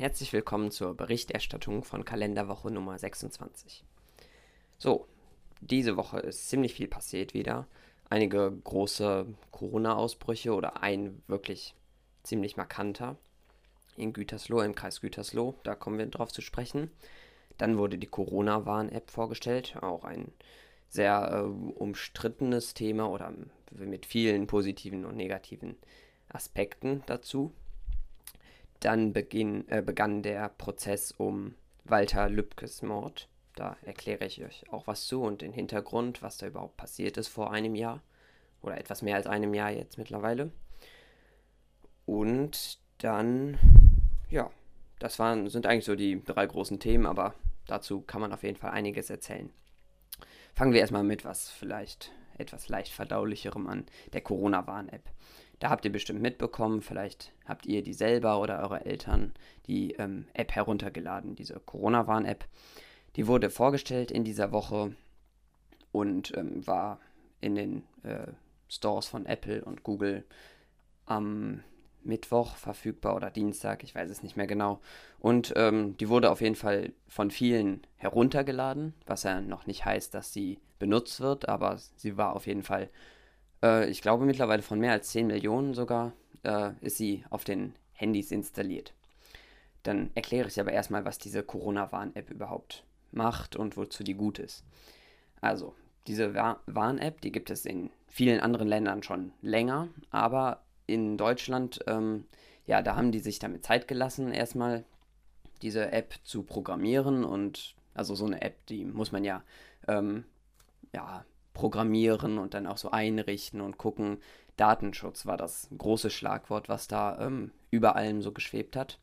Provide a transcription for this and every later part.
Herzlich willkommen zur Berichterstattung von Kalenderwoche Nummer 26. So, diese Woche ist ziemlich viel passiert wieder. Einige große Corona-Ausbrüche oder ein wirklich ziemlich markanter in Gütersloh, im Kreis Gütersloh. Da kommen wir drauf zu sprechen. Dann wurde die Corona-Warn-App vorgestellt, auch ein sehr äh, umstrittenes Thema oder mit vielen positiven und negativen Aspekten dazu. Dann beginn, äh, begann der Prozess um Walter Lübkes Mord. Da erkläre ich euch auch was zu und den Hintergrund, was da überhaupt passiert ist vor einem Jahr. Oder etwas mehr als einem Jahr jetzt mittlerweile. Und dann, ja, das waren, sind eigentlich so die drei großen Themen, aber dazu kann man auf jeden Fall einiges erzählen. Fangen wir erstmal mit was vielleicht etwas leicht verdaulicherem an, der Corona-Warn-App. Da habt ihr bestimmt mitbekommen, vielleicht habt ihr die selber oder eure Eltern die ähm, App heruntergeladen, diese Corona-Warn-App. Die wurde vorgestellt in dieser Woche und ähm, war in den äh, Stores von Apple und Google am Mittwoch verfügbar oder Dienstag, ich weiß es nicht mehr genau. Und ähm, die wurde auf jeden Fall von vielen heruntergeladen, was ja noch nicht heißt, dass sie benutzt wird, aber sie war auf jeden Fall äh, ich glaube mittlerweile von mehr als 10 Millionen sogar, äh, ist sie auf den Handys installiert. Dann erkläre ich aber erstmal, was diese Corona-Warn-App überhaupt macht und wozu die gut ist. Also, diese Warn-App, die gibt es in vielen anderen Ländern schon länger, aber in Deutschland, ähm, ja, da haben die sich damit Zeit gelassen, erstmal diese App zu programmieren und also so eine App, die muss man ja, ähm, ja programmieren und dann auch so einrichten und gucken. Datenschutz war das große Schlagwort, was da ähm, über allem so geschwebt hat.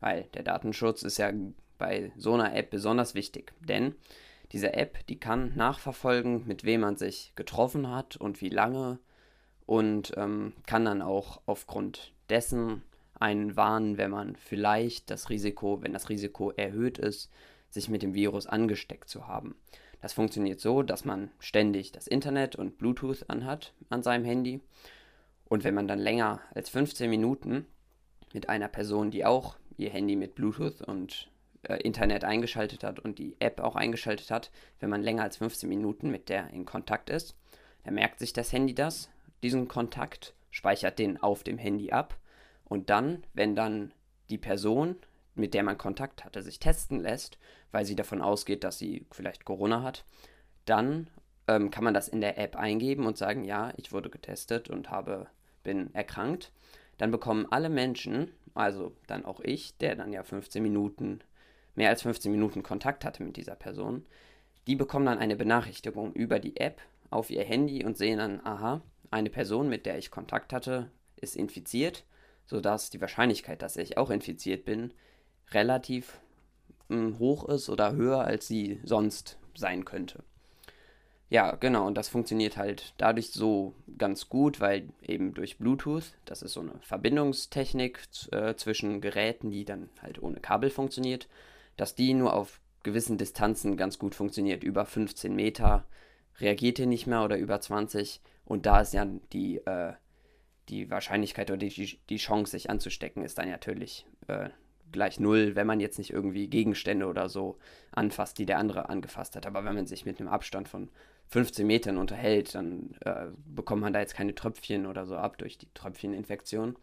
Weil der Datenschutz ist ja bei so einer App besonders wichtig. Denn diese App, die kann nachverfolgen, mit wem man sich getroffen hat und wie lange und ähm, kann dann auch aufgrund dessen einen warnen, wenn man vielleicht das Risiko, wenn das Risiko erhöht ist, sich mit dem Virus angesteckt zu haben. Das funktioniert so, dass man ständig das Internet und Bluetooth anhat an seinem Handy. Und wenn man dann länger als 15 Minuten mit einer Person, die auch ihr Handy mit Bluetooth und äh, Internet eingeschaltet hat und die App auch eingeschaltet hat, wenn man länger als 15 Minuten mit der in Kontakt ist, dann merkt sich das Handy das, diesen Kontakt, speichert den auf dem Handy ab und dann, wenn dann die Person mit der man Kontakt hatte, sich testen lässt, weil sie davon ausgeht, dass sie vielleicht Corona hat, dann ähm, kann man das in der App eingeben und sagen, ja, ich wurde getestet und habe, bin erkrankt. Dann bekommen alle Menschen, also dann auch ich, der dann ja 15 Minuten, mehr als 15 Minuten Kontakt hatte mit dieser Person, die bekommen dann eine Benachrichtigung über die App auf ihr Handy und sehen dann, aha, eine Person, mit der ich Kontakt hatte, ist infiziert, sodass die Wahrscheinlichkeit, dass ich auch infiziert bin, relativ mh, hm, hoch ist oder höher, als sie sonst sein könnte. Ja, genau, und das funktioniert halt dadurch so ganz gut, weil eben durch Bluetooth, das ist so eine Verbindungstechnik äh, zwischen Geräten, die dann halt ohne Kabel funktioniert, dass die nur auf gewissen Distanzen ganz gut funktioniert. Über 15 Meter reagiert ihr nicht mehr oder über 20 und da ist ja die, äh, die Wahrscheinlichkeit oder die, die Chance, sich anzustecken, ist dann natürlich äh, gleich null, wenn man jetzt nicht irgendwie Gegenstände oder so anfasst, die der andere angefasst hat. Aber wenn man sich mit einem Abstand von 15 Metern unterhält, dann äh, bekommt man da jetzt keine Tröpfchen oder so ab durch die Tröpfcheninfektion.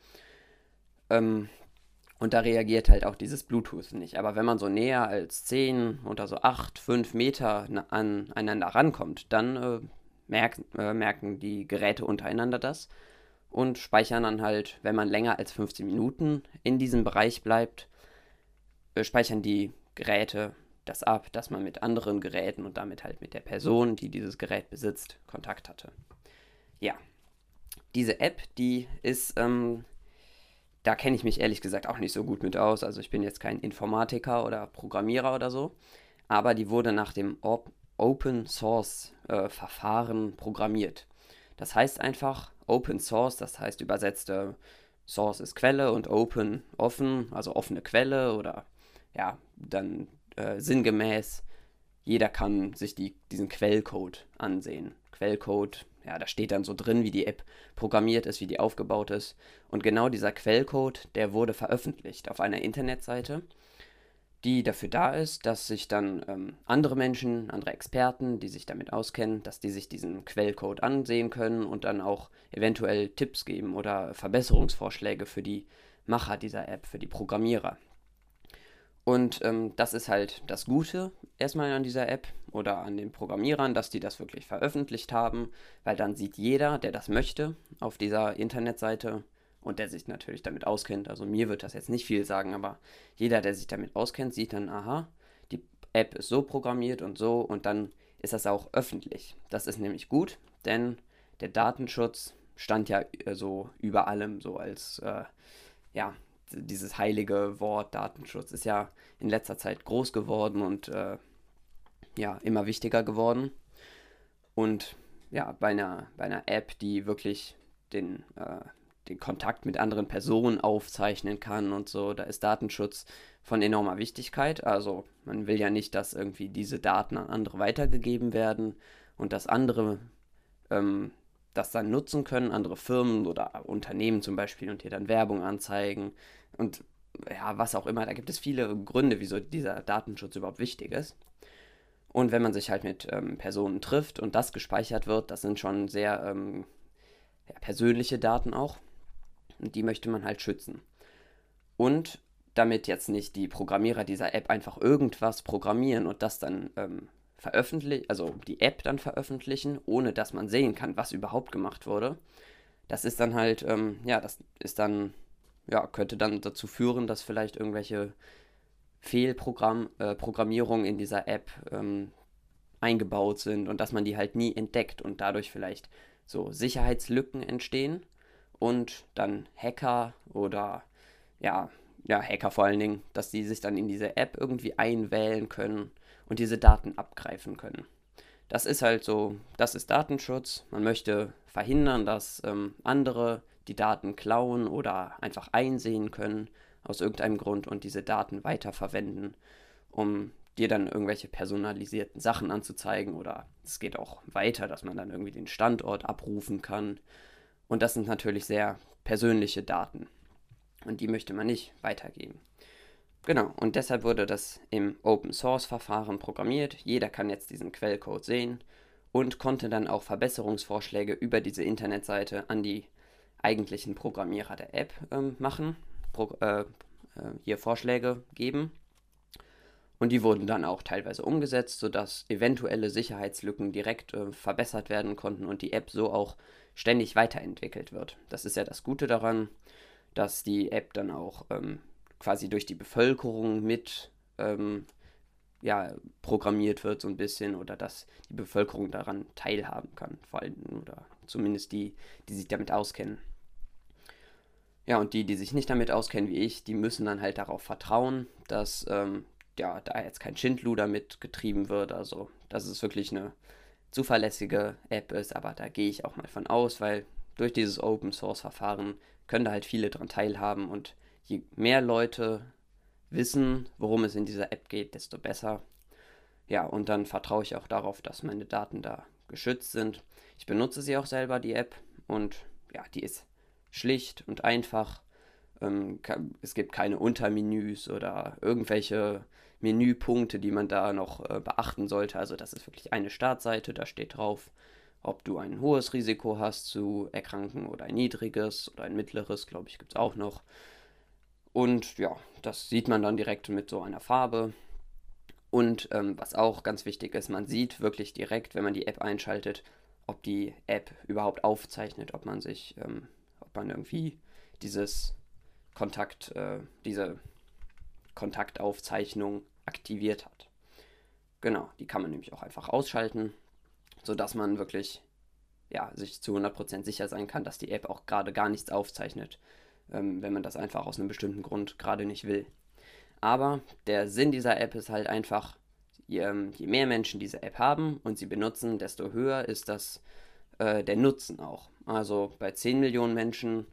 Ähm, und da reagiert halt auch dieses Bluetooth nicht. Aber wenn man so näher als 10 oder so 8, 5 Meter aneinander rankommt, dann äh, merken, äh, merken die Geräte untereinander das und speichern dann halt, wenn man länger als 15 Minuten in diesem Bereich bleibt, speichern die Geräte das ab, dass man mit anderen Geräten und damit halt mit der Person, die dieses Gerät besitzt, Kontakt hatte. Ja, diese App, die ist, ähm, da kenne ich mich ehrlich gesagt auch nicht so gut mit aus. Also ich bin jetzt kein Informatiker oder Programmierer oder so, aber die wurde nach dem Open Source äh, Verfahren programmiert. Das heißt einfach Open Source, das heißt übersetzt äh, Source ist Quelle und Open offen, also offene Quelle oder ja, dann äh, sinngemäß, jeder kann sich die, diesen Quellcode ansehen. Quellcode ja, da steht dann so drin, wie die App programmiert ist, wie die aufgebaut ist. Und genau dieser Quellcode, der wurde veröffentlicht auf einer Internetseite, die dafür da ist, dass sich dann ähm, andere Menschen, andere Experten, die sich damit auskennen, dass die sich diesen Quellcode ansehen können und dann auch eventuell Tipps geben oder Verbesserungsvorschläge für die Macher dieser App, für die Programmierer. Und ähm, das ist halt das Gute erstmal an dieser App oder an den Programmierern, dass die das wirklich veröffentlicht haben, weil dann sieht jeder, der das möchte, auf dieser Internetseite und der sich natürlich damit auskennt. Also mir wird das jetzt nicht viel sagen, aber jeder, der sich damit auskennt, sieht dann, aha, die App ist so programmiert und so und dann ist das auch öffentlich. Das ist nämlich gut, denn der Datenschutz stand ja äh, so über allem, so als äh, ja, dieses heilige Wort Datenschutz ist ja in letzter Zeit groß geworden und äh, ja, immer wichtiger geworden. Und ja, bei einer, bei einer App, die wirklich den, äh, den Kontakt mit anderen Personen aufzeichnen kann und so, da ist Datenschutz von enormer Wichtigkeit. Also man will ja nicht, dass irgendwie diese Daten an andere weitergegeben werden und dass andere ähm, das dann nutzen können, andere Firmen oder Unternehmen zum Beispiel und hier dann Werbung anzeigen und ja, was auch immer. Da gibt es viele Gründe, wieso dieser Datenschutz überhaupt wichtig ist. Und wenn man sich halt mit ähm, Personen trifft und das gespeichert wird, das sind schon sehr ähm, ja, persönliche Daten auch. Und die möchte man halt schützen. Und damit jetzt nicht die Programmierer dieser App einfach irgendwas programmieren und das dann ähm, veröffentlichen, also die App dann veröffentlichen, ohne dass man sehen kann, was überhaupt gemacht wurde. Das ist dann halt, ähm, ja, das ist dann, ja, könnte dann dazu führen, dass vielleicht irgendwelche Fehlprogrammierungen äh, in dieser App ähm, eingebaut sind und dass man die halt nie entdeckt und dadurch vielleicht so Sicherheitslücken entstehen und dann Hacker oder ja, ja, Hacker vor allen Dingen, dass die sich dann in diese App irgendwie einwählen können und diese Daten abgreifen können. Das ist halt so, das ist Datenschutz. Man möchte verhindern, dass ähm, andere die Daten klauen oder einfach einsehen können aus irgendeinem Grund und diese Daten weiterverwenden, um dir dann irgendwelche personalisierten Sachen anzuzeigen oder es geht auch weiter, dass man dann irgendwie den Standort abrufen kann. Und das sind natürlich sehr persönliche Daten und die möchte man nicht weitergeben. Genau, und deshalb wurde das im Open Source Verfahren programmiert. Jeder kann jetzt diesen Quellcode sehen und konnte dann auch Verbesserungsvorschläge über diese Internetseite an die eigentlichen Programmierer der App ähm, machen, Pro, äh, äh, hier Vorschläge geben. Und die wurden dann auch teilweise umgesetzt, sodass eventuelle Sicherheitslücken direkt äh, verbessert werden konnten und die App so auch ständig weiterentwickelt wird. Das ist ja das Gute daran, dass die App dann auch ähm, quasi durch die Bevölkerung mit ähm, ja, programmiert wird, so ein bisschen, oder dass die Bevölkerung daran teilhaben kann, vor allem, oder zumindest die, die sich damit auskennen. Ja, und die, die sich nicht damit auskennen wie ich, die müssen dann halt darauf vertrauen, dass ähm, ja, da jetzt kein Schindluder mitgetrieben wird, also dass es wirklich eine zuverlässige App ist, aber da gehe ich auch mal von aus, weil durch dieses Open Source Verfahren können da halt viele dran teilhaben und je mehr Leute wissen, worum es in dieser App geht, desto besser. Ja, und dann vertraue ich auch darauf, dass meine Daten da geschützt sind. Ich benutze sie auch selber, die App, und ja, die ist schlicht und einfach. Ähm, es gibt keine Untermenüs oder irgendwelche Menüpunkte, die man da noch äh, beachten sollte. Also das ist wirklich eine Startseite, da steht drauf, ob du ein hohes Risiko hast zu erkranken oder ein niedriges oder ein mittleres, glaube ich, gibt es auch noch. Und ja, das sieht man dann direkt mit so einer Farbe. Und ähm, was auch ganz wichtig ist, man sieht wirklich direkt, wenn man die App einschaltet, ob die App überhaupt aufzeichnet, ob man sich, ähm, ob man irgendwie dieses Kontakt, äh, diese Kontaktaufzeichnung aktiviert hat. Genau, die kann man nämlich auch einfach ausschalten, sodass man wirklich ja, sich zu 100% sicher sein kann, dass die App auch gerade gar nichts aufzeichnet ähm, wenn man das einfach aus einem bestimmten Grund gerade nicht will. Aber der Sinn dieser App ist halt einfach, je, ähm, je mehr Menschen diese App haben und sie benutzen, desto höher ist das äh, der Nutzen auch. Also bei 10 Millionen Menschen,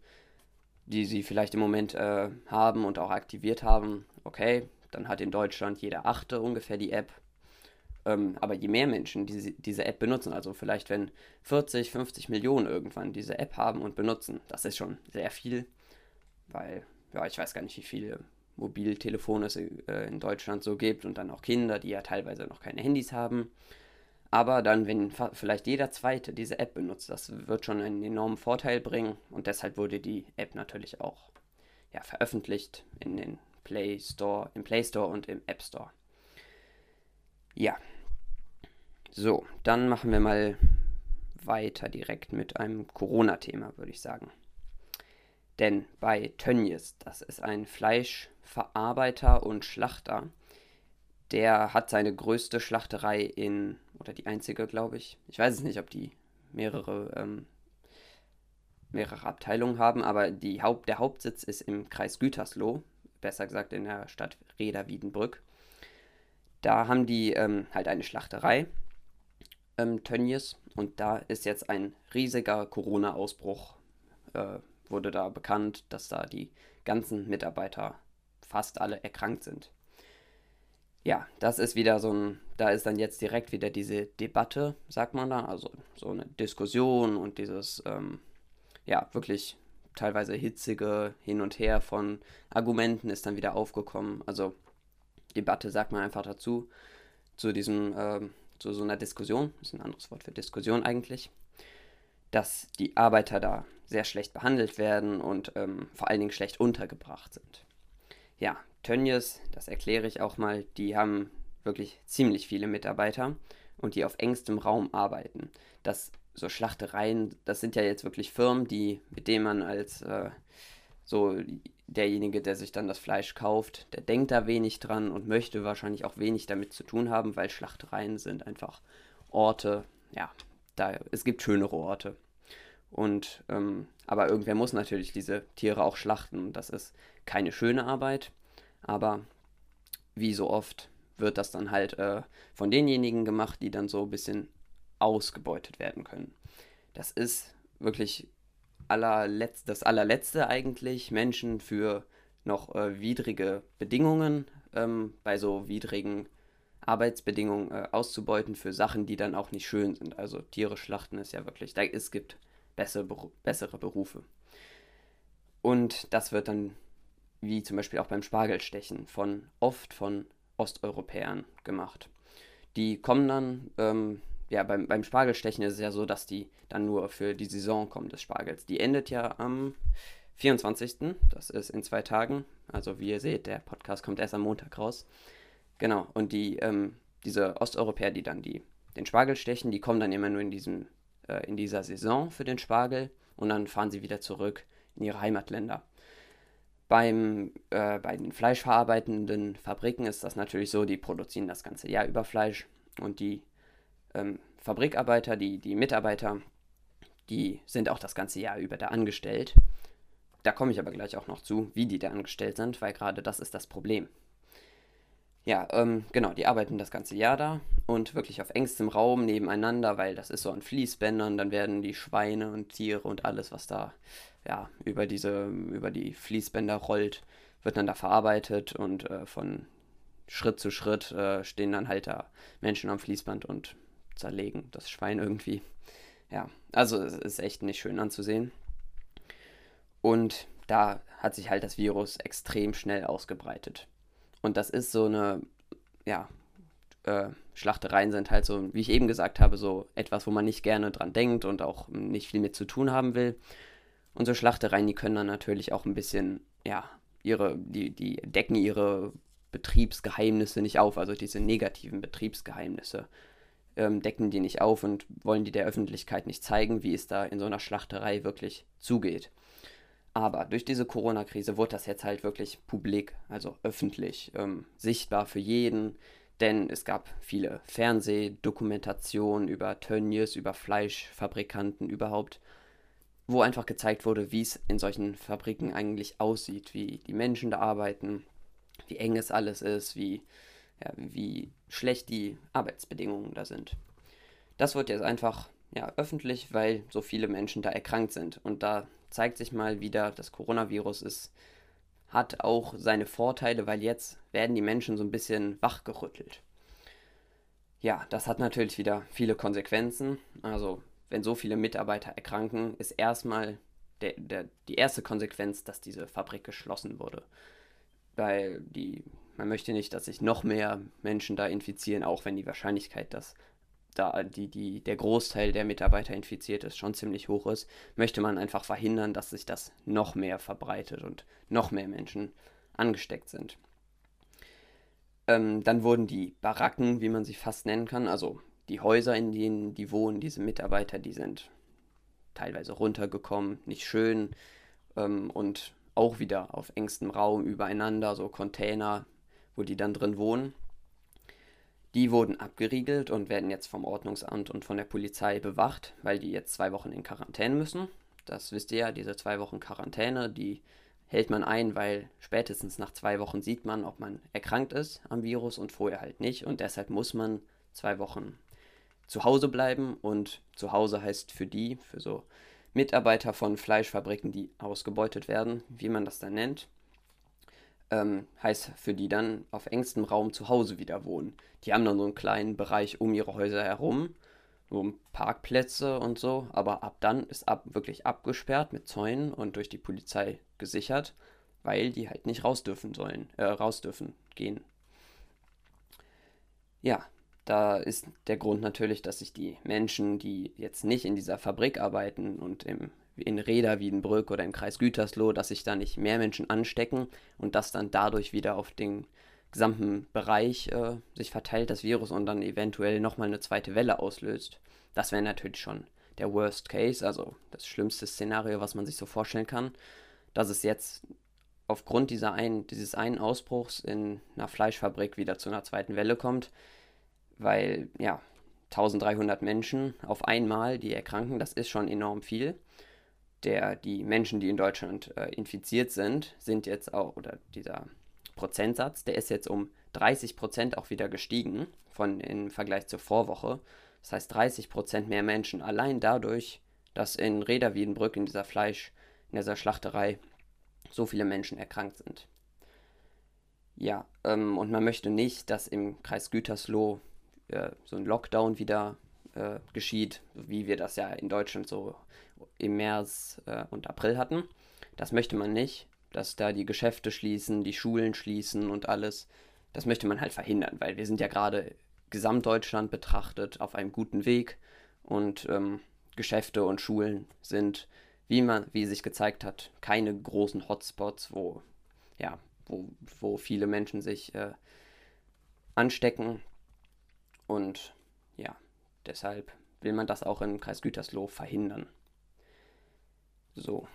die sie vielleicht im Moment äh, haben und auch aktiviert haben, okay, dann hat in Deutschland jeder Achte ungefähr die App. Ähm, aber je mehr Menschen diese, diese App benutzen, also vielleicht wenn 40, 50 Millionen irgendwann diese App haben und benutzen, das ist schon sehr viel, weil, ja, ich weiß gar nicht, wie viele Mobiltelefone es äh, in Deutschland so gibt und dann auch Kinder, die ja teilweise noch keine Handys haben. Aber dann, wenn vielleicht jeder Zweite diese App benutzt, das wird schon einen enormen Vorteil bringen und deshalb wurde die App natürlich auch ja, veröffentlicht in den Play Store, im Play Store und im App Store. Ja. So, dann machen wir mal weiter direkt mit einem Corona-Thema, würde ich sagen. Denn bei Tönnies, das ist ein Fleischverarbeiter und Schlachter, der hat seine größte Schlachterei in, oder die einzige, glaube ich. Ich weiß es nicht, ob die mehrere, ähm, mehrere Abteilungen haben, aber die Haupt, der Hauptsitz ist im Kreis Gütersloh, besser gesagt in der Stadt Reda-Wiedenbrück. Da haben die ähm, halt eine Schlachterei, ähm, Tönnies, und da ist jetzt ein riesiger Corona-Ausbruch, äh, wurde da bekannt, dass da die ganzen Mitarbeiter fast alle erkrankt sind ja, das ist wieder so ein, da ist dann jetzt direkt wieder diese Debatte, sagt man da, also so eine Diskussion und dieses, ähm, ja, wirklich teilweise hitzige Hin und Her von Argumenten ist dann wieder aufgekommen. Also Debatte sagt man einfach dazu, zu diesem, ähm, zu so einer Diskussion, ist ein anderes Wort für Diskussion eigentlich, dass die Arbeiter da sehr schlecht behandelt werden und ähm, vor allen Dingen schlecht untergebracht sind. Ja, Tönnies, das erkläre ich auch mal, die haben wirklich ziemlich viele Mitarbeiter und die auf engstem Raum arbeiten. Das so Schlachtereien, das sind ja jetzt wirklich Firmen, die mit denen man als äh, so derjenige, der sich dann das Fleisch kauft, der denkt da wenig dran und möchte wahrscheinlich auch wenig damit zu tun haben, weil Schlachtereien sind einfach Orte, ja, da es gibt schönere Orte. Und ähm, aber irgendwer muss natürlich diese Tiere auch schlachten. Das ist keine schöne Arbeit. Aber wie so oft wird das dann halt äh, von denjenigen gemacht, die dann so ein bisschen ausgebeutet werden können. Das ist wirklich allerletzt, das allerletzte eigentlich, Menschen für noch äh, widrige Bedingungen, ähm, bei so widrigen Arbeitsbedingungen äh, auszubeuten für Sachen, die dann auch nicht schön sind. Also Tiere schlachten ist ja wirklich, da, es gibt bessere, bessere Berufe. Und das wird dann wie zum Beispiel auch beim Spargelstechen, von oft von Osteuropäern gemacht. Die kommen dann, ähm, ja, beim, beim Spargelstechen ist es ja so, dass die dann nur für die Saison kommen des Spargels. Die endet ja am 24. Das ist in zwei Tagen. Also wie ihr seht, der Podcast kommt erst am Montag raus. Genau, und die, ähm, diese Osteuropäer, die dann die, den Spargel stechen, die kommen dann immer nur in, diesem, äh, in dieser Saison für den Spargel und dann fahren sie wieder zurück in ihre Heimatländer. Beim, äh, bei den fleischverarbeitenden Fabriken ist das natürlich so, die produzieren das ganze Jahr über Fleisch und die ähm, Fabrikarbeiter, die, die Mitarbeiter, die sind auch das ganze Jahr über da angestellt. Da komme ich aber gleich auch noch zu, wie die da angestellt sind, weil gerade das ist das Problem. Ja, ähm, genau, die arbeiten das ganze Jahr da und wirklich auf engstem Raum nebeneinander, weil das ist so an Fließbändern, dann werden die Schweine und Tiere und alles, was da ja, über diese, über die Fließbänder rollt, wird dann da verarbeitet und äh, von Schritt zu Schritt äh, stehen dann halt da Menschen am Fließband und zerlegen das Schwein irgendwie. Ja, also es ist echt nicht schön anzusehen. Und da hat sich halt das Virus extrem schnell ausgebreitet. Und das ist so eine, ja, äh, Schlachtereien sind halt so, wie ich eben gesagt habe, so etwas, wo man nicht gerne dran denkt und auch nicht viel mit zu tun haben will. Und so Schlachtereien, die können dann natürlich auch ein bisschen, ja, ihre, die, die decken ihre Betriebsgeheimnisse nicht auf, also diese negativen Betriebsgeheimnisse ähm, decken die nicht auf und wollen die der Öffentlichkeit nicht zeigen, wie es da in so einer Schlachterei wirklich zugeht. Aber durch diese Corona-Krise wurde das jetzt halt wirklich publik, also öffentlich, ähm, sichtbar für jeden, denn es gab viele Fernsehdokumentationen über Tönnies, über Fleischfabrikanten überhaupt wo einfach gezeigt wurde, wie es in solchen Fabriken eigentlich aussieht, wie die Menschen da arbeiten, wie eng es alles ist, wie, ja, wie schlecht die Arbeitsbedingungen da sind. Das wird jetzt einfach ja, öffentlich, weil so viele Menschen da erkrankt sind. Und da zeigt sich mal wieder, das Coronavirus ist, hat auch seine Vorteile, weil jetzt werden die Menschen so ein bisschen wachgerüttelt. ja, das hat natürlich wieder viele Konsequenzen. Also, wenn so viele Mitarbeiter erkranken, ist erstmal der, der, die erste Konsequenz, dass diese Fabrik geschlossen wurde. Weil die, man möchte nicht, dass sich noch mehr Menschen da infizieren, auch wenn die Wahrscheinlichkeit, dass da die, die, der Großteil der Mitarbeiter infiziert ist, schon ziemlich hoch ist, möchte man einfach verhindern, dass sich das noch mehr verbreitet und noch mehr Menschen angesteckt sind. Ähm, dann wurden die Baracken, wie man sie fast nennen kann, also die Häuser, in denen die wohnen, diese Mitarbeiter, die sind teilweise runtergekommen, nicht schön ähm, und auch wieder auf engstem Raum übereinander, so Container, wo die dann drin wohnen. Die wurden abgeriegelt und werden jetzt vom Ordnungsamt und von der Polizei bewacht, weil die jetzt zwei Wochen in Quarantäne müssen. Das wisst ihr ja, diese zwei Wochen Quarantäne, die hält man ein, weil spätestens nach zwei Wochen sieht man, ob man erkrankt ist am Virus und vorher halt nicht. Und deshalb muss man zwei Wochen zu Hause bleiben. Und zu Hause heißt für die, für so Mitarbeiter von Fleischfabriken, die ausgebeutet werden, wie man das dann nennt, ähm, heißt für die dann auf engstem Raum zu Hause wieder wohnen. Die haben dann so einen kleinen Bereich um ihre Häuser herum, so Parkplätze und so, aber ab dann ist ab, wirklich abgesperrt mit Zäunen und durch die Polizei gesichert, weil die halt nicht raus dürfen sollen, äh, raus dürfen gehen. Ja, da ist der Grund natürlich, dass sich die Menschen, die jetzt nicht in dieser Fabrik arbeiten und im in Reda, Wiedenbrück oder im Kreis Gütersloh, dass sich da nicht mehr Menschen anstecken und das dann dadurch wieder auf den gesamten Bereich äh, sich verteilt, das Virus, und dann eventuell nochmal eine zweite Welle auslöst. Das wäre natürlich schon der Worst Case, also das schlimmste Szenario, was man sich so vorstellen kann, dass es jetzt aufgrund dieser ein, dieses einen Ausbruchs in einer Fleischfabrik wieder zu einer zweiten Welle kommt, weil ja 1300 Menschen auf einmal, die erkranken, das ist schon enorm viel der, die Menschen, die in Deutschland äh, infiziert sind, sind jetzt auch, oder dieser Prozentsatz, der ist jetzt um 30 Prozent auch wieder gestiegen von, im Vergleich zur Vorwoche. Das heißt 30 Prozent mehr Menschen allein dadurch, dass in Reda Wiedenbrück in dieser Fleisch, in dieser Schlachterei so viele Menschen erkrankt sind. Ja, ähm, und man möchte nicht, dass im Kreis Gütersloh äh, so ein Lockdown wieder äh, geschieht, wie wir das ja in Deutschland so im März äh, und April hatten. Das möchte man nicht, dass da die Geschäfte schließen, die Schulen schließen und alles. Das möchte man halt verhindern, weil wir sind ja gerade Gesamtdeutschland betrachtet auf einem guten Weg und ähm, Geschäfte und Schulen sind, wie man, wie sich gezeigt hat, keine großen Hotspots, wo ja, wo, wo viele Menschen sich äh, anstecken. Und ja, deshalb will man das auch im Kreis Gütersloh verhindern. So.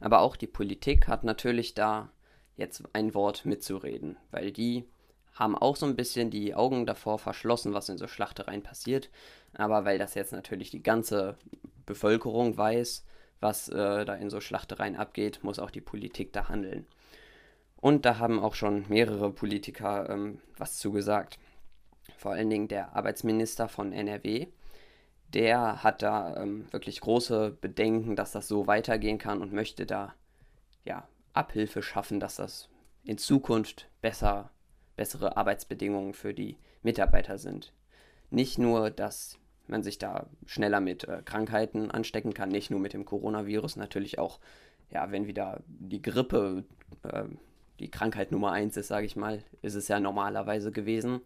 Aber auch die Politik hat natürlich da jetzt ein Wort mitzureden, weil die haben auch so ein bisschen die Augen davor verschlossen, was in so Schlachtereien passiert. Aber weil das jetzt natürlich die ganze Bevölkerung weiß, was äh, da in so Schlachtereien abgeht, muss auch die Politik da handeln. Und da haben auch schon mehrere Politiker ähm, was zugesagt. Vor allen Dingen der Arbeitsminister von NRW, der hat da ähm, wirklich große Bedenken, dass das so weitergehen kann und möchte da ja, Abhilfe schaffen, dass das in Zukunft besser, bessere Arbeitsbedingungen für die Mitarbeiter sind. Nicht nur, dass man sich da schneller mit äh, Krankheiten anstecken kann, nicht nur mit dem Coronavirus, natürlich auch, ja, wenn wieder die Grippe äh, die Krankheit Nummer eins ist, sage ich mal, ist es ja normalerweise gewesen.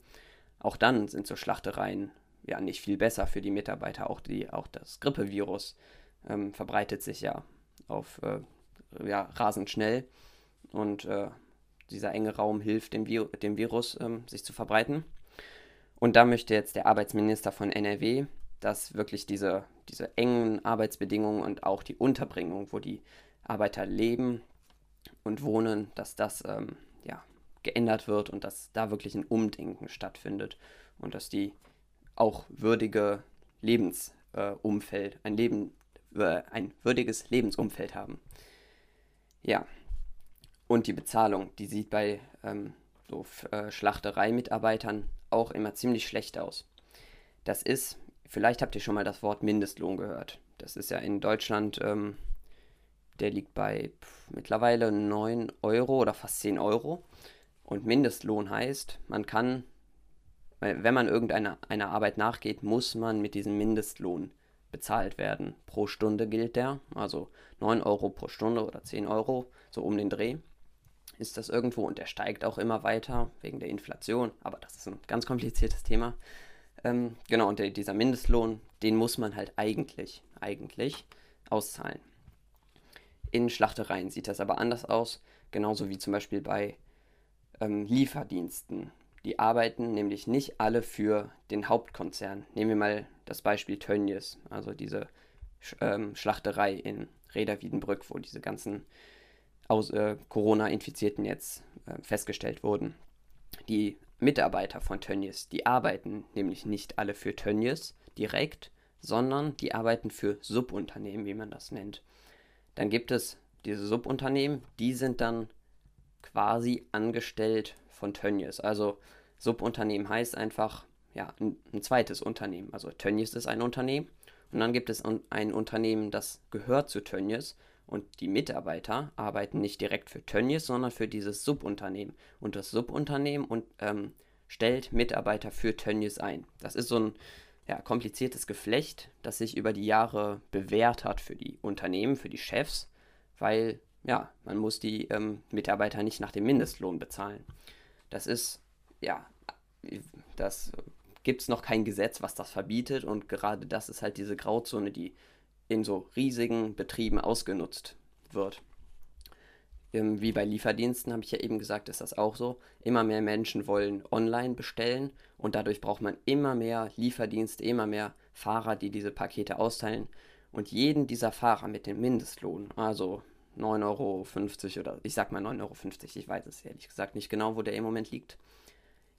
Auch dann sind so Schlachtereien ja nicht viel besser für die Mitarbeiter. Auch, die, auch das Grippevirus ähm, verbreitet sich ja auf äh, ja, rasend schnell und äh, dieser enge Raum hilft dem, Vi dem Virus ähm, sich zu verbreiten. Und da möchte jetzt der Arbeitsminister von NRW, dass wirklich diese, diese engen Arbeitsbedingungen und auch die Unterbringung, wo die Arbeiter leben und wohnen, dass das ähm, ja, geändert wird und dass da wirklich ein Umdenken stattfindet und dass die auch würdige Lebensumfeld, äh, ein Leben, äh, ein würdiges Lebensumfeld haben. Ja. Und die Bezahlung, die sieht bei ähm, so äh, Schlachtereimitarbeitern auch immer ziemlich schlecht aus. Das ist, vielleicht habt ihr schon mal das Wort Mindestlohn gehört. Das ist ja in Deutschland, ähm, der liegt bei pff, mittlerweile 9 Euro oder fast 10 Euro. Und Mindestlohn heißt, man kann weil wenn man irgendeiner einer Arbeit nachgeht, muss man mit diesem Mindestlohn bezahlt werden. Pro Stunde gilt der, also 9 Euro pro Stunde oder 10 Euro, so um den Dreh ist das irgendwo und der steigt auch immer weiter wegen der Inflation, aber das ist ein ganz kompliziertes Thema. Ähm, genau, und der, dieser Mindestlohn, den muss man halt eigentlich, eigentlich auszahlen. In Schlachtereien sieht das aber anders aus, genauso wie zum Beispiel bei ähm, Lieferdiensten. Die arbeiten nämlich nicht alle für den Hauptkonzern. Nehmen wir mal das Beispiel Tönnies, also diese Sch ähm, Schlachterei in Reda Wiedenbrück, wo diese ganzen äh, Corona-Infizierten jetzt äh, festgestellt wurden. Die Mitarbeiter von Tönnies, die arbeiten nämlich nicht alle für Tönnies direkt, sondern die arbeiten für Subunternehmen, wie man das nennt. Dann gibt es diese Subunternehmen, die sind dann quasi angestellt von Tönnies. Also Subunternehmen heißt einfach ja, ein, ein zweites Unternehmen. Also Tönnies ist ein Unternehmen und dann gibt es ein Unternehmen, das gehört zu Tönnies und die Mitarbeiter arbeiten nicht direkt für Tönnies, sondern für dieses Subunternehmen. Und das Subunternehmen und, ähm, stellt Mitarbeiter für Tönnies ein. Das ist so ein ja, kompliziertes Geflecht, das sich über die Jahre bewährt hat für die Unternehmen, für die Chefs, weil ja, man muss die ähm, Mitarbeiter nicht nach dem Mindestlohn bezahlen. Das ist, ja, das gibt es noch kein Gesetz, was das verbietet und gerade das ist halt diese Grauzone, die in so riesigen Betrieben ausgenutzt wird. Ähm, wie bei Lieferdiensten habe ich ja eben gesagt, ist das auch so. Immer mehr Menschen wollen online bestellen und dadurch braucht man immer mehr Lieferdienste, immer mehr Fahrer, die diese Pakete austeilen. Und jeden dieser Fahrer mit dem Mindestlohn, also 9,50 Euro oder ich sag mal 9,50 Euro, ich weiß es ehrlich gesagt nicht genau, wo der im Moment liegt.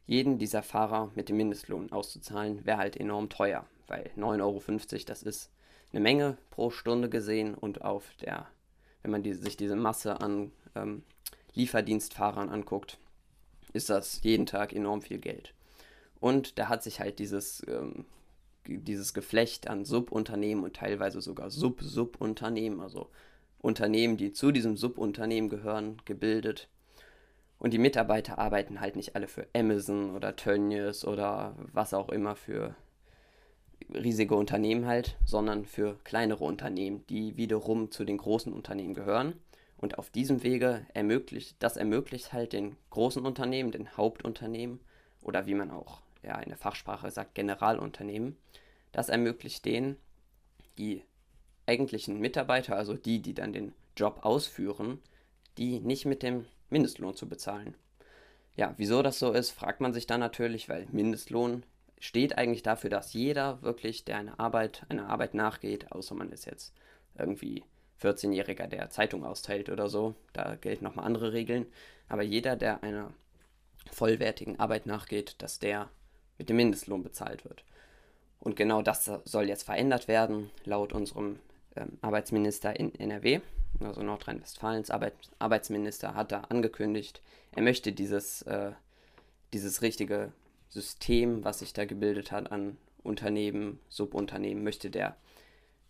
Jeden dieser Fahrer mit dem Mindestlohn auszuzahlen, wäre halt enorm teuer, weil 9,50 Euro, das ist eine Menge pro Stunde gesehen und auf der, wenn man die, sich diese Masse an ähm, Lieferdienstfahrern anguckt, ist das jeden Tag enorm viel Geld. Und da hat sich halt dieses, ähm, dieses Geflecht an Subunternehmen und teilweise sogar Sub-Subunternehmen, also Unternehmen, die zu diesem Subunternehmen gehören, gebildet. Und die Mitarbeiter arbeiten halt nicht alle für Amazon oder Tönnies oder was auch immer für riesige Unternehmen halt, sondern für kleinere Unternehmen, die wiederum zu den großen Unternehmen gehören. Und auf diesem Wege ermöglicht, das ermöglicht halt den großen Unternehmen, den Hauptunternehmen oder wie man auch ja, in der Fachsprache sagt, Generalunternehmen, das ermöglicht denen, die eigentlichen Mitarbeiter, also die, die dann den Job ausführen, die nicht mit dem Mindestlohn zu bezahlen. Ja, wieso das so ist, fragt man sich dann natürlich, weil Mindestlohn steht eigentlich dafür, dass jeder wirklich, der eine Arbeit, einer Arbeit nachgeht, außer man ist jetzt irgendwie 14-Jähriger, der Zeitung austeilt oder so, da gelten nochmal andere Regeln, aber jeder, der einer vollwertigen Arbeit nachgeht, dass der mit dem Mindestlohn bezahlt wird. Und genau das soll jetzt verändert werden, laut unserem ähm, Arbeitsminister in NRW, also Nordrhein-Westfalens Arbeit, Arbeitsminister, hat da angekündigt, er möchte dieses, äh, dieses richtige System, was sich da gebildet hat an Unternehmen, Subunternehmen, möchte der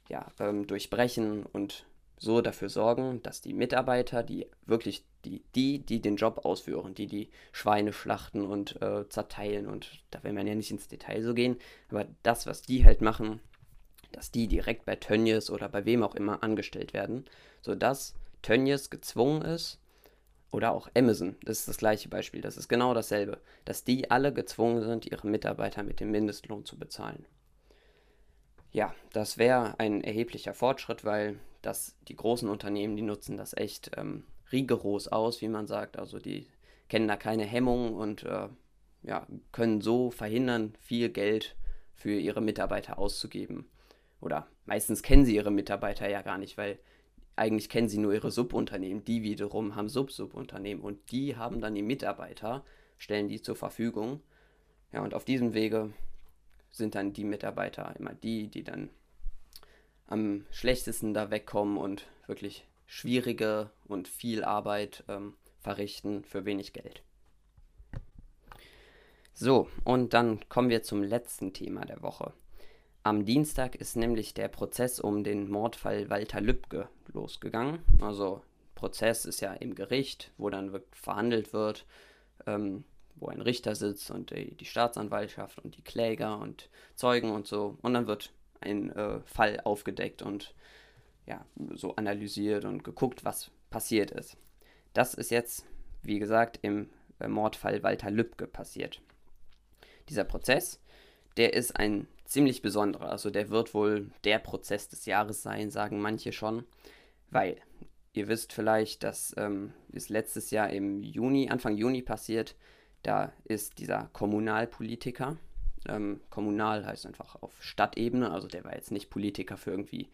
ja, ähm, durchbrechen und so dafür sorgen, dass die Mitarbeiter, die wirklich die, die, die den Job ausführen, die die Schweine schlachten und äh, zerteilen und da will man ja nicht ins Detail so gehen, aber das, was die halt machen, dass die direkt bei Tönnies oder bei wem auch immer angestellt werden, sodass Tönnies gezwungen ist, oder auch Amazon, das ist das gleiche Beispiel, das ist genau dasselbe, dass die alle gezwungen sind, ihre Mitarbeiter mit dem Mindestlohn zu bezahlen. Ja, das wäre ein erheblicher Fortschritt, weil das, die großen Unternehmen, die nutzen das echt ähm, rigoros aus, wie man sagt. Also die kennen da keine Hemmungen und äh, ja, können so verhindern, viel Geld für ihre Mitarbeiter auszugeben. Oder meistens kennen sie ihre Mitarbeiter ja gar nicht, weil eigentlich kennen sie nur ihre Subunternehmen. Die wiederum haben Sub-Subunternehmen und die haben dann die Mitarbeiter, stellen die zur Verfügung. Ja, und auf diesem Wege sind dann die Mitarbeiter immer die, die dann am schlechtesten da wegkommen und wirklich schwierige und viel Arbeit ähm, verrichten für wenig Geld. So, und dann kommen wir zum letzten Thema der Woche. Am Dienstag ist nämlich der Prozess um den Mordfall Walter Lübcke losgegangen. Also Prozess ist ja im Gericht, wo dann verhandelt wird, ähm, wo ein Richter sitzt und die, die Staatsanwaltschaft und die Kläger und Zeugen und so. Und dann wird ein äh, Fall aufgedeckt und ja, so analysiert und geguckt, was passiert ist. Das ist jetzt, wie gesagt, im äh, Mordfall Walter Lübcke passiert. Dieser Prozess, der ist ein ziemlich besonderer. Also der wird wohl der Prozess des Jahres sein, sagen manche schon, weil ihr wisst vielleicht, das ähm, ist letztes Jahr im Juni, Anfang Juni passiert. Da ist dieser Kommunalpolitiker, ähm, kommunal heißt einfach auf Stadtebene, also der war jetzt nicht Politiker für irgendwie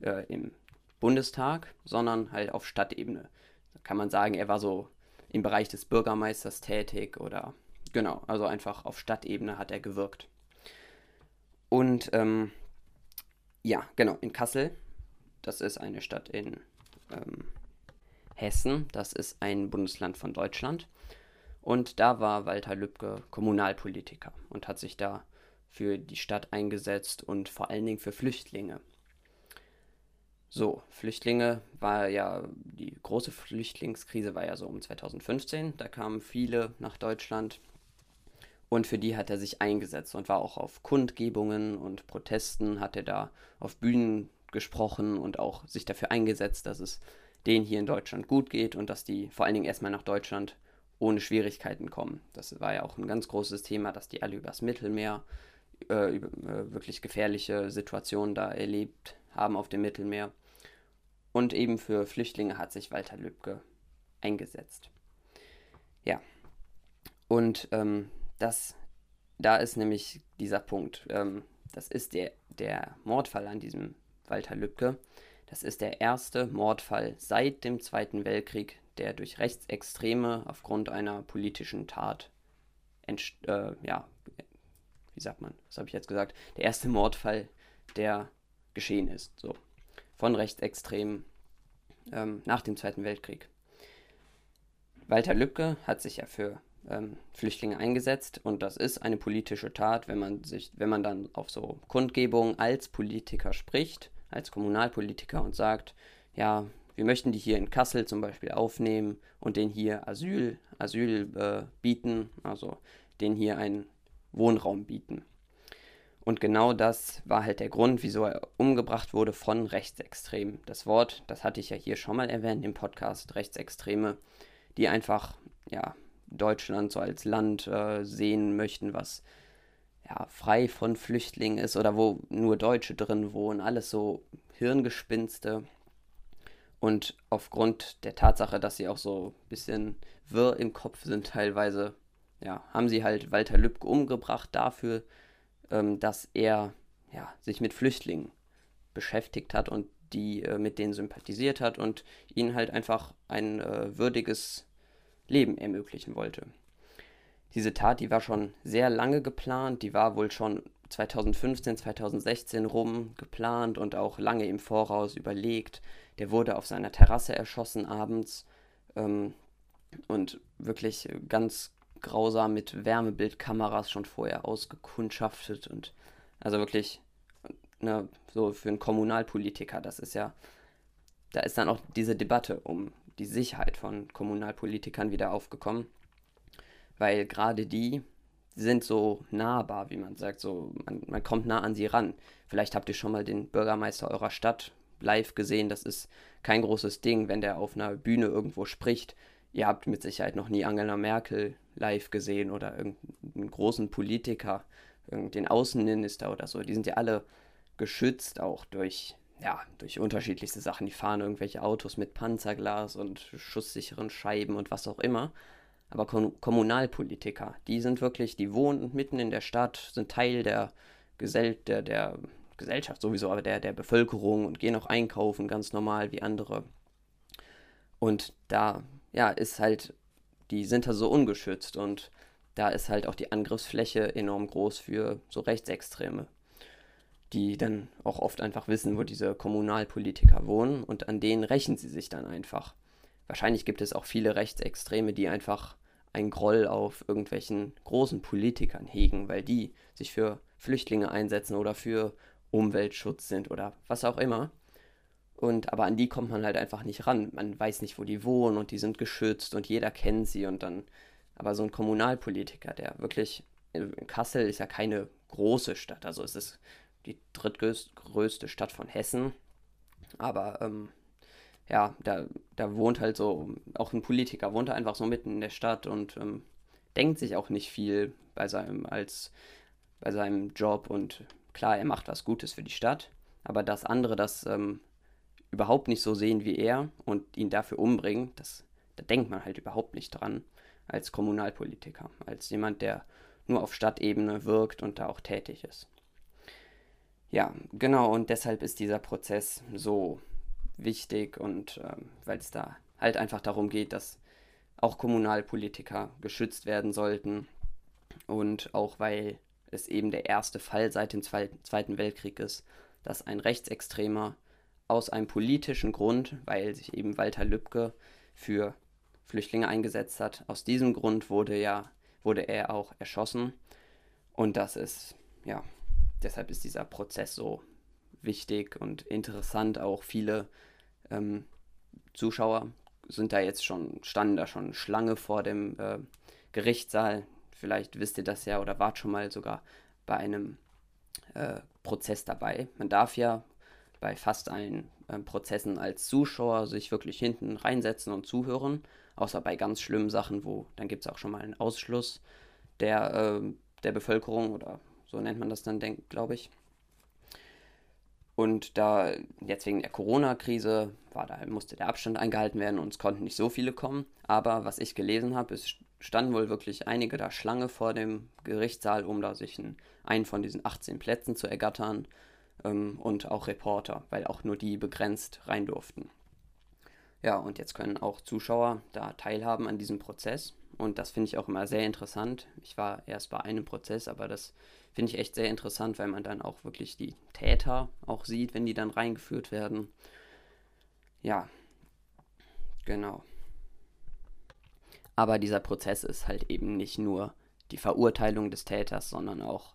äh, im Bundestag, sondern halt auf Stadtebene. Da kann man sagen, er war so im Bereich des Bürgermeisters tätig oder genau, also einfach auf Stadtebene hat er gewirkt. Und ähm, ja, genau, in Kassel, das ist eine Stadt in ähm, Hessen, das ist ein Bundesland von Deutschland. Und da war Walter Lübcke Kommunalpolitiker und hat sich da für die Stadt eingesetzt und vor allen Dingen für Flüchtlinge. So, Flüchtlinge war ja, die große Flüchtlingskrise war ja so um 2015, da kamen viele nach Deutschland und für die hat er sich eingesetzt und war auch auf Kundgebungen und Protesten, hat er da auf Bühnen gesprochen und auch sich dafür eingesetzt, dass es denen hier in Deutschland gut geht und dass die vor allen Dingen erstmal nach Deutschland ohne Schwierigkeiten kommen. Das war ja auch ein ganz großes Thema, dass die alle übers Mittelmeer äh, über, äh, wirklich gefährliche Situationen da erlebt haben auf dem Mittelmeer. Und eben für Flüchtlinge hat sich Walter Lübcke eingesetzt. Ja. Und ähm, das, da ist nämlich dieser Punkt. Ähm, das ist der, der Mordfall an diesem Walter Lübcke. Das ist der erste Mordfall seit dem Zweiten Weltkrieg, der durch Rechtsextreme aufgrund einer politischen Tat, äh, ja, wie sagt man, was habe ich jetzt gesagt? Der erste Mordfall, der geschehen ist, so von Rechtsextremen ähm, nach dem Zweiten Weltkrieg. Walter Lübcke hat sich ja für ähm, Flüchtlinge eingesetzt und das ist eine politische Tat, wenn man sich, wenn man dann auf so Kundgebungen als Politiker spricht, als Kommunalpolitiker und sagt, ja, wir möchten die hier in Kassel zum Beispiel aufnehmen und denen hier Asyl, Asyl äh, bieten, also denen hier einen Wohnraum bieten. Und genau das war halt der Grund, wieso er umgebracht wurde von Rechtsextremen. Das Wort, das hatte ich ja hier schon mal erwähnt im Podcast, Rechtsextreme, die einfach, ja, Deutschland so als Land äh, sehen möchten, was ja, frei von Flüchtlingen ist oder wo nur Deutsche drin wohnen, alles so Hirngespinste. Und aufgrund der Tatsache, dass sie auch so ein bisschen wirr im Kopf sind teilweise, ja, haben sie halt Walter Lübcke umgebracht dafür, ähm, dass er ja, sich mit Flüchtlingen beschäftigt hat und die äh, mit denen sympathisiert hat und ihnen halt einfach ein äh, würdiges Leben ermöglichen wollte. Diese Tat, die war schon sehr lange geplant, die war wohl schon 2015, 2016 rum geplant und auch lange im Voraus überlegt. Der wurde auf seiner Terrasse erschossen abends ähm, und wirklich ganz grausam mit Wärmebildkameras schon vorher ausgekundschaftet und also wirklich ne, so für einen Kommunalpolitiker, das ist ja, da ist dann auch diese Debatte um die Sicherheit von Kommunalpolitikern wieder aufgekommen, weil gerade die sind so nahbar, wie man sagt, so man, man kommt nah an sie ran. Vielleicht habt ihr schon mal den Bürgermeister eurer Stadt live gesehen, das ist kein großes Ding, wenn der auf einer Bühne irgendwo spricht. Ihr habt mit Sicherheit noch nie Angela Merkel live gesehen oder irgendeinen großen Politiker, den Außenminister oder so. Die sind ja alle geschützt auch durch ja, durch unterschiedlichste Sachen. Die fahren irgendwelche Autos mit Panzerglas und schusssicheren Scheiben und was auch immer. Aber Kom Kommunalpolitiker, die sind wirklich, die wohnen mitten in der Stadt, sind Teil der, Gesell der, der Gesellschaft sowieso, aber der, der Bevölkerung und gehen auch einkaufen, ganz normal wie andere. Und da, ja, ist halt, die sind da so ungeschützt und da ist halt auch die Angriffsfläche enorm groß für so Rechtsextreme die dann auch oft einfach wissen, wo diese Kommunalpolitiker wohnen und an denen rächen sie sich dann einfach. Wahrscheinlich gibt es auch viele Rechtsextreme, die einfach einen Groll auf irgendwelchen großen Politikern hegen, weil die sich für Flüchtlinge einsetzen oder für Umweltschutz sind oder was auch immer. Und aber an die kommt man halt einfach nicht ran. Man weiß nicht, wo die wohnen und die sind geschützt und jeder kennt sie und dann, Aber so ein Kommunalpolitiker, der wirklich, äh, Kassel ist ja keine große Stadt, also es ist die drittgrößte Stadt von Hessen, aber ähm, ja, da, da wohnt halt so, auch ein Politiker wohnt da einfach so mitten in der Stadt und ähm, denkt sich auch nicht viel bei seinem, als, bei seinem Job. Und klar, er macht was Gutes für die Stadt, aber dass andere das ähm, überhaupt nicht so sehen wie er und ihn dafür umbringen, das, da denkt man halt überhaupt nicht dran als Kommunalpolitiker, als jemand, der nur auf Stadtebene wirkt und da auch tätig ist. Ja, genau, und deshalb ist dieser Prozess so wichtig und äh, weil es da halt einfach darum geht, dass auch Kommunalpolitiker geschützt werden sollten und auch weil es eben der erste Fall seit dem Zweiten Weltkrieg ist, dass ein Rechtsextremer aus einem politischen Grund, weil sich eben Walter Lübcke für Flüchtlinge eingesetzt hat, aus diesem Grund wurde ja wurde er auch erschossen. Und das ist ja deshalb ist dieser Prozess so wichtig und interessant. Auch viele ähm, Zuschauer sind da jetzt schon, standen da schon Schlange vor dem äh, Gerichtssaal. Vielleicht wisst ihr das ja oder wart schon mal sogar bei einem äh, Prozess dabei. Man darf ja bei fast allen äh, Prozessen als Zuschauer sich wirklich hinten reinsetzen und zuhören, außer bei ganz schlimmen Sachen, wo dann gibt es auch schon mal einen Ausschluss der, äh, der Bevölkerung oder so nennt man das dann, glaube ich. Und da jetzt wegen der Corona-Krise war da musste der Abstand eingehalten werden und es konnten nicht so viele kommen. Aber was ich gelesen habe, es standen wohl wirklich einige da Schlange vor dem Gerichtssaal, um da sich einen, einen von diesen 18 Plätzen zu ergattern. Ähm, und auch Reporter, weil auch nur die begrenzt rein durften. Ja, und jetzt können auch Zuschauer da teilhaben an diesem Prozess. Und das finde ich auch immer sehr interessant. Ich war erst bei einem Prozess, aber das finde ich echt sehr interessant, weil man dann auch wirklich die Täter auch sieht, wenn die dann reingeführt werden. Ja, genau. Aber dieser Prozess ist halt eben nicht nur die Verurteilung des Täters, sondern auch,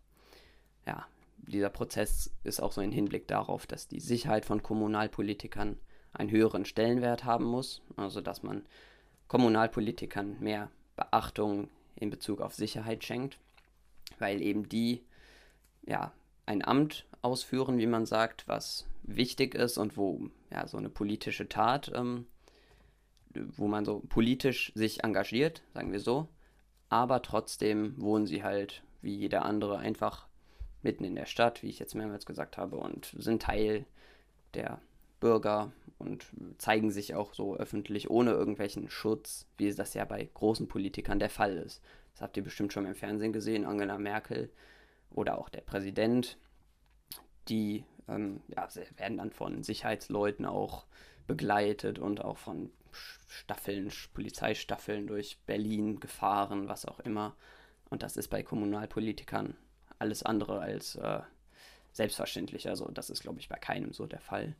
ja, dieser Prozess ist auch so ein Hinblick darauf, dass die Sicherheit von Kommunalpolitikern einen höheren Stellenwert haben muss. Also dass man Kommunalpolitikern mehr Beachtung in Bezug auf Sicherheit schenkt, weil eben die ja ein Amt ausführen, wie man sagt, was wichtig ist und wo ja so eine politische Tat, ähm, wo man so politisch sich engagiert, sagen wir so, aber trotzdem wohnen sie halt wie jeder andere einfach mitten in der Stadt, wie ich jetzt mehrmals gesagt habe, und sind Teil der Bürger und zeigen sich auch so öffentlich ohne irgendwelchen Schutz, wie das ja bei großen Politikern der Fall ist. Das habt ihr bestimmt schon im Fernsehen gesehen, Angela Merkel oder auch der Präsident. Die ähm, ja, werden dann von Sicherheitsleuten auch begleitet und auch von Staffeln, Polizeistaffeln durch Berlin gefahren, was auch immer. Und das ist bei Kommunalpolitikern alles andere als äh, selbstverständlich. Also das ist, glaube ich, bei keinem so der Fall.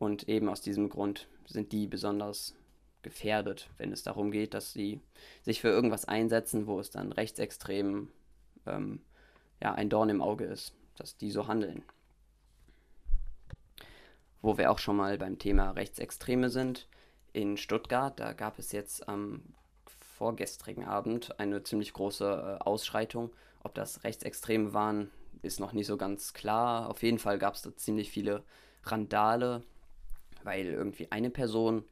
Und eben aus diesem Grund sind die besonders gefährdet, wenn es darum geht, dass sie sich für irgendwas einsetzen, wo es dann rechtsextrem ähm, ja, ein Dorn im Auge ist, dass die so handeln. Wo wir auch schon mal beim Thema Rechtsextreme sind, in Stuttgart, da gab es jetzt am vorgestrigen Abend eine ziemlich große äh, Ausschreitung. Ob das Rechtsextreme waren, ist noch nicht so ganz klar. Auf jeden Fall gab es da ziemlich viele Randale weil irgendwie eine Person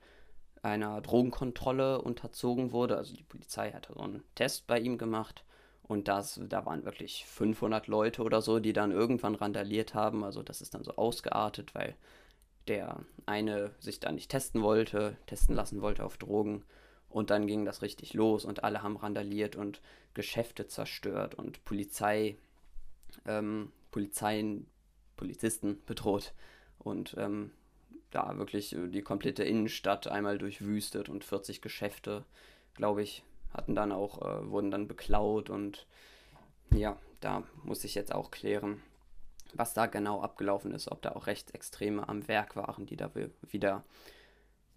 einer Drogenkontrolle unterzogen wurde. Also die Polizei hatte so einen Test bei ihm gemacht und das, da waren wirklich 500 Leute oder so, die dann irgendwann randaliert haben. Also das ist dann so ausgeartet, weil der eine sich da nicht testen wollte, testen lassen wollte auf Drogen. Und dann ging das richtig los und alle haben randaliert und Geschäfte zerstört und Polizei, ähm, Polizeien, Polizisten bedroht. Und ähm, da wirklich äh, die komplette Innenstadt einmal durchwüstet und 40 Geschäfte, glaube ich, hatten dann auch, äh, wurden dann beklaut und ja, da muss ich jetzt auch klären, was da genau abgelaufen ist, ob da auch Rechtsextreme am Werk waren, die da wieder,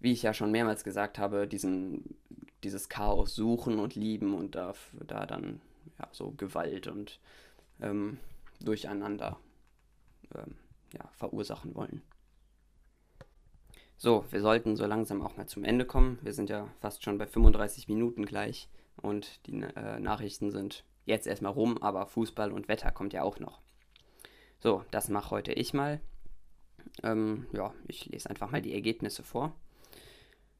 wie ich ja schon mehrmals gesagt habe, diesen, dieses Chaos suchen und lieben und da, da dann ja, so Gewalt und ähm, Durcheinander ähm, ja, verursachen wollen. So, wir sollten so langsam auch mal zum Ende kommen. Wir sind ja fast schon bei 35 Minuten gleich. und die äh, Nachrichten sind jetzt erstmal rum, aber Fußball und Wetter kommt ja auch noch. So, das mache heute ich mal. Ähm, ja, ich lese einfach mal die Ergebnisse vor.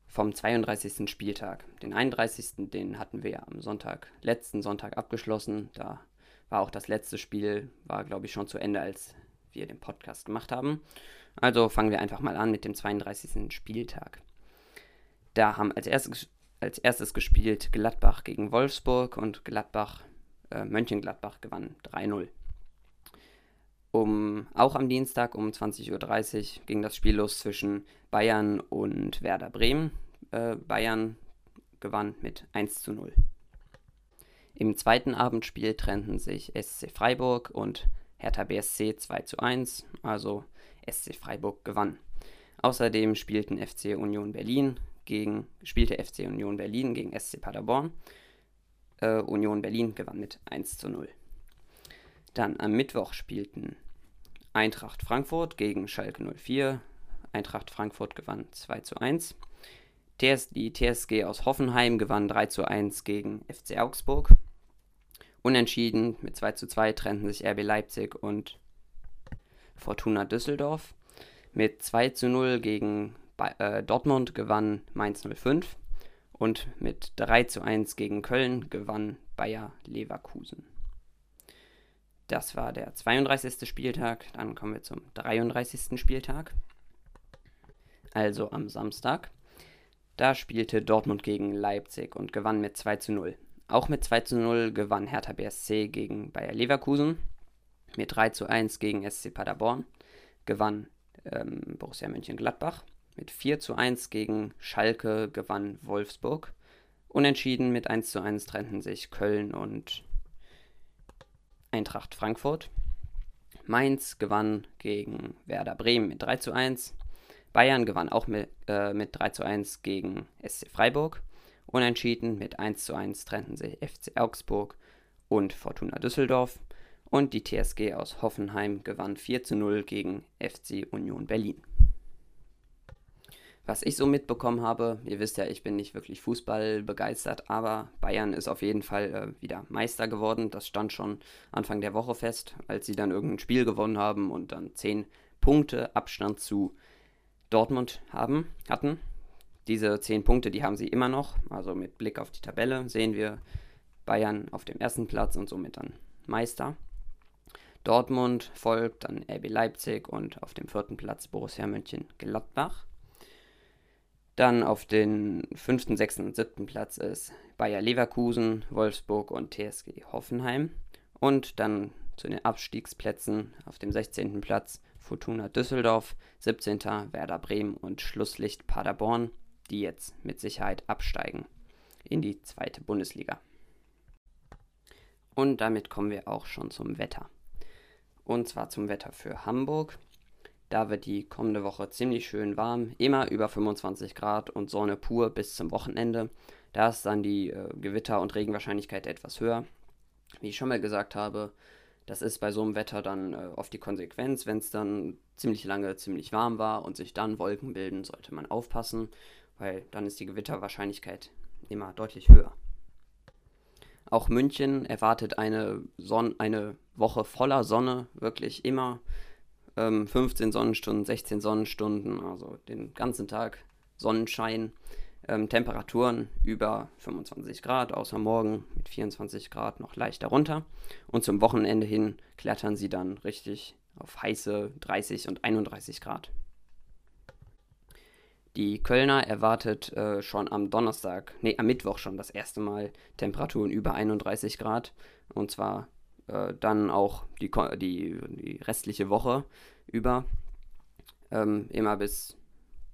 Vom 32. Spieltag. Den 31. den hatten wir ja am Sonntag, letzten Sonntag abgeschlossen. Da war auch das letzte Spiel, war glaube ich schon zu Ende, als wir den Podcast gemacht haben. Also fangen wir einfach mal an mit dem 32. Spieltag. Da haben als erstes, als erstes gespielt Gladbach gegen Wolfsburg und Gladbach, äh, Mönchengladbach gewann 3-0. Um, auch am Dienstag um 20.30 Uhr ging das Spiel los zwischen Bayern und Werder Bremen. Äh, Bayern gewann mit 1 zu 0. Im zweiten Abendspiel trennten sich SC Freiburg und Hertha BSC 2 zu 1, also SC Freiburg gewann. Außerdem spielten FC Union Berlin gegen, spielte FC Union Berlin gegen SC Paderborn. Äh, Union Berlin gewann mit 1 zu 0. Dann am Mittwoch spielten Eintracht Frankfurt gegen Schalke 04. Eintracht Frankfurt gewann 2 zu 1. TS, die TSG aus Hoffenheim gewann 3 zu 1 gegen FC Augsburg. Unentschieden mit 2 zu 2 trennten sich RB Leipzig und Fortuna Düsseldorf. Mit 2 zu 0 gegen äh, Dortmund gewann Mainz 05 und mit 3 zu 1 gegen Köln gewann Bayer Leverkusen. Das war der 32. Spieltag. Dann kommen wir zum 33. Spieltag. Also am Samstag. Da spielte Dortmund gegen Leipzig und gewann mit 2 zu 0. Auch mit 2 zu 0 gewann Hertha BSC gegen Bayer Leverkusen. Mit 3 zu 1 gegen SC Paderborn gewann ähm, Borussia Mönchengladbach. Mit 4 zu 1 gegen Schalke gewann Wolfsburg. Unentschieden mit 1 zu 1 trennten sich Köln und Eintracht Frankfurt. Mainz gewann gegen Werder Bremen mit 3 zu 1. Bayern gewann auch mit, äh, mit 3 zu 1 gegen SC Freiburg. Unentschieden mit 1 zu 1 trennten sich FC Augsburg und Fortuna Düsseldorf. Und die TSG aus Hoffenheim gewann 4 zu 0 gegen FC Union Berlin was ich so mitbekommen habe, ihr wisst ja, ich bin nicht wirklich Fußball begeistert, aber Bayern ist auf jeden Fall äh, wieder Meister geworden. Das stand schon Anfang der Woche fest, als sie dann irgendein Spiel gewonnen haben und dann 10 Punkte Abstand zu Dortmund haben, hatten. Diese 10 Punkte, die haben sie immer noch. Also mit Blick auf die Tabelle sehen wir Bayern auf dem ersten Platz und somit dann Meister. Dortmund folgt dann RB Leipzig und auf dem vierten Platz Borussia München Gladbach. Dann auf den fünften, sechsten und siebten Platz ist Bayer Leverkusen, Wolfsburg und TSG Hoffenheim. Und dann zu den Abstiegsplätzen auf dem 16. Platz Fortuna Düsseldorf, 17. Werder Bremen und Schlusslicht Paderborn, die jetzt mit Sicherheit absteigen in die zweite Bundesliga. Und damit kommen wir auch schon zum Wetter. Und zwar zum Wetter für Hamburg. Da wird die kommende Woche ziemlich schön warm, immer über 25 Grad und Sonne pur bis zum Wochenende. Da ist dann die äh, Gewitter- und Regenwahrscheinlichkeit etwas höher. Wie ich schon mal gesagt habe, das ist bei so einem Wetter dann äh, oft die Konsequenz. Wenn es dann ziemlich lange ziemlich warm war und sich dann Wolken bilden, sollte man aufpassen, weil dann ist die Gewitterwahrscheinlichkeit immer deutlich höher. Auch München erwartet eine, Son eine Woche voller Sonne, wirklich immer ähm, 15 Sonnenstunden, 16 Sonnenstunden, also den ganzen Tag Sonnenschein. Ähm, Temperaturen über 25 Grad, außer morgen mit 24 Grad noch leicht darunter. Und zum Wochenende hin klettern sie dann richtig auf heiße 30 und 31 Grad. Die Kölner erwartet äh, schon am Donnerstag, nee, am Mittwoch schon das erste Mal Temperaturen über 31 Grad. Und zwar äh, dann auch die, die, die restliche Woche über ähm, immer bis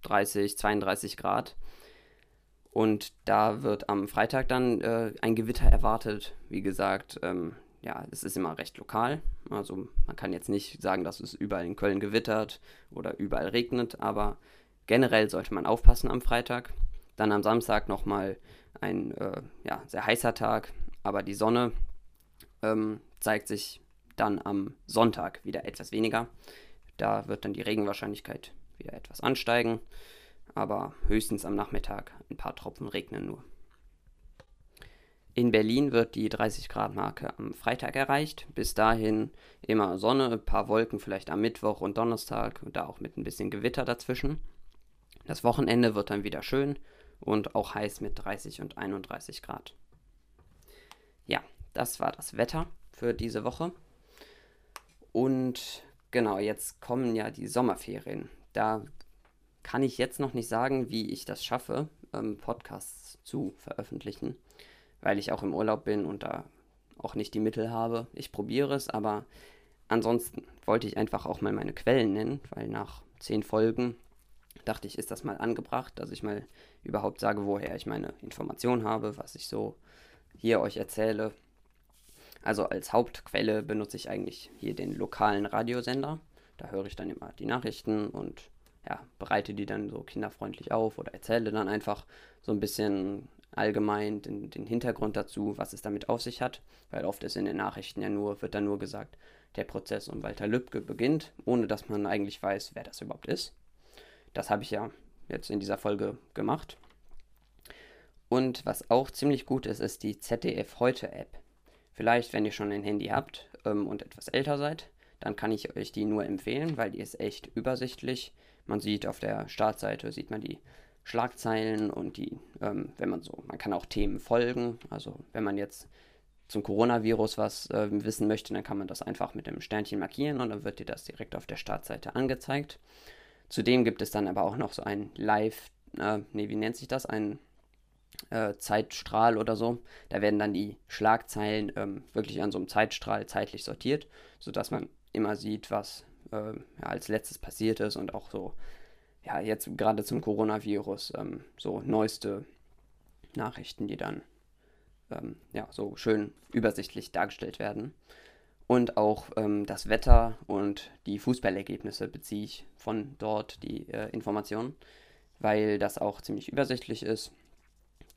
30, 32 Grad. Und da wird am Freitag dann äh, ein Gewitter erwartet. Wie gesagt, ähm, ja, es ist immer recht lokal. Also man kann jetzt nicht sagen, dass es überall in Köln gewittert oder überall regnet, aber generell sollte man aufpassen am Freitag. Dann am Samstag nochmal ein äh, ja, sehr heißer Tag, aber die Sonne ähm, zeigt sich dann am Sonntag wieder etwas weniger. Da wird dann die Regenwahrscheinlichkeit wieder etwas ansteigen, aber höchstens am Nachmittag ein paar Tropfen regnen nur. In Berlin wird die 30 Grad Marke am Freitag erreicht. Bis dahin immer Sonne, ein paar Wolken vielleicht am Mittwoch und Donnerstag und da auch mit ein bisschen Gewitter dazwischen. Das Wochenende wird dann wieder schön und auch heiß mit 30 und 31 Grad. Ja, das war das Wetter für diese Woche. Und genau, jetzt kommen ja die Sommerferien. Da kann ich jetzt noch nicht sagen, wie ich das schaffe, ähm, Podcasts zu veröffentlichen, weil ich auch im Urlaub bin und da auch nicht die Mittel habe. Ich probiere es, aber ansonsten wollte ich einfach auch mal meine Quellen nennen, weil nach zehn Folgen dachte ich, ist das mal angebracht, dass ich mal überhaupt sage, woher ich meine Informationen habe, was ich so hier euch erzähle. Also als Hauptquelle benutze ich eigentlich hier den lokalen Radiosender. Da höre ich dann immer die Nachrichten und ja, bereite die dann so kinderfreundlich auf oder erzähle dann einfach so ein bisschen allgemein den, den Hintergrund dazu, was es damit auf sich hat, weil oft ist in den Nachrichten ja nur, wird dann nur gesagt, der Prozess um Walter Lübcke beginnt, ohne dass man eigentlich weiß, wer das überhaupt ist. Das habe ich ja jetzt in dieser Folge gemacht. Und was auch ziemlich gut ist, ist die ZDF Heute App. Vielleicht, wenn ihr schon ein Handy habt ähm, und etwas älter seid, dann kann ich euch die nur empfehlen, weil die ist echt übersichtlich. Man sieht auf der Startseite, sieht man die Schlagzeilen und die, ähm, wenn man so, man kann auch Themen folgen. Also wenn man jetzt zum Coronavirus was äh, wissen möchte, dann kann man das einfach mit dem Sternchen markieren und dann wird dir das direkt auf der Startseite angezeigt. Zudem gibt es dann aber auch noch so ein Live, äh, nee, wie nennt sich das? Ein äh, Zeitstrahl oder so. Da werden dann die Schlagzeilen ähm, wirklich an so einem Zeitstrahl zeitlich sortiert, sodass man immer sieht, was äh, ja, als letztes passiert ist und auch so, ja, jetzt gerade zum Coronavirus, ähm, so neueste Nachrichten, die dann ähm, ja, so schön übersichtlich dargestellt werden. Und auch ähm, das Wetter und die Fußballergebnisse beziehe ich von dort, die äh, Informationen, weil das auch ziemlich übersichtlich ist.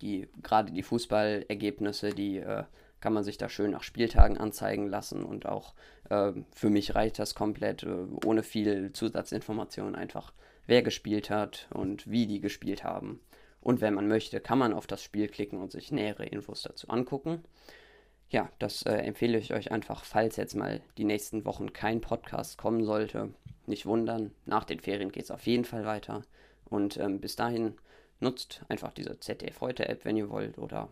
Die, gerade die Fußballergebnisse, die äh, kann man sich da schön nach Spieltagen anzeigen lassen und auch äh, für mich reicht das komplett äh, ohne viel Zusatzinformationen einfach, wer gespielt hat und wie die gespielt haben. Und wenn man möchte, kann man auf das Spiel klicken und sich nähere Infos dazu angucken ja, das äh, empfehle ich euch einfach, falls jetzt mal die nächsten Wochen kein Podcast kommen sollte. Nicht wundern, nach den Ferien geht es auf jeden Fall weiter. Und ähm, bis dahin nutzt einfach diese ZDF Heute App, wenn ihr wollt. Oder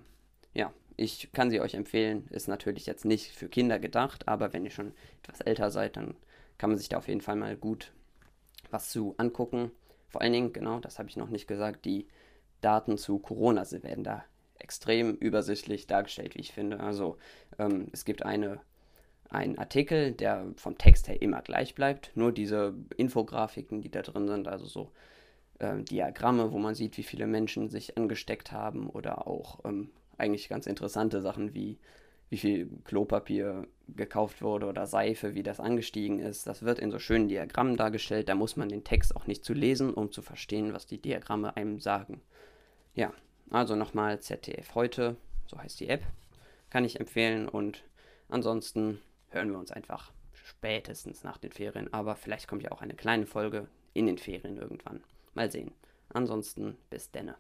ja, ich kann sie euch empfehlen. Ist natürlich jetzt nicht für Kinder gedacht, aber wenn ihr schon etwas älter seid, dann kann man sich da auf jeden Fall mal gut was zu angucken. Vor allen Dingen, genau, das habe ich noch nicht gesagt, die Daten zu Corona werden da extrem übersichtlich dargestellt, wie ich finde. Also ähm, es gibt eine, einen Artikel, der vom Text her immer gleich bleibt, nur diese Infografiken, die da drin sind, also so äh, Diagramme, wo man sieht, wie viele Menschen sich angesteckt haben oder auch ähm, eigentlich ganz interessante Sachen wie wie viel Klopapier gekauft wurde oder Seife, wie das angestiegen ist. Das wird in so schönen Diagrammen dargestellt. Da muss man den Text auch nicht zu lesen, um zu verstehen, was die Diagramme einem sagen. Ja, also nochmal ZDF heute, so heißt die App, kann ich empfehlen und ansonsten hören wir uns einfach spätestens nach den Ferien, aber vielleicht kommt ja auch eine kleine Folge in den Ferien irgendwann. Mal sehen. Ansonsten bis denne.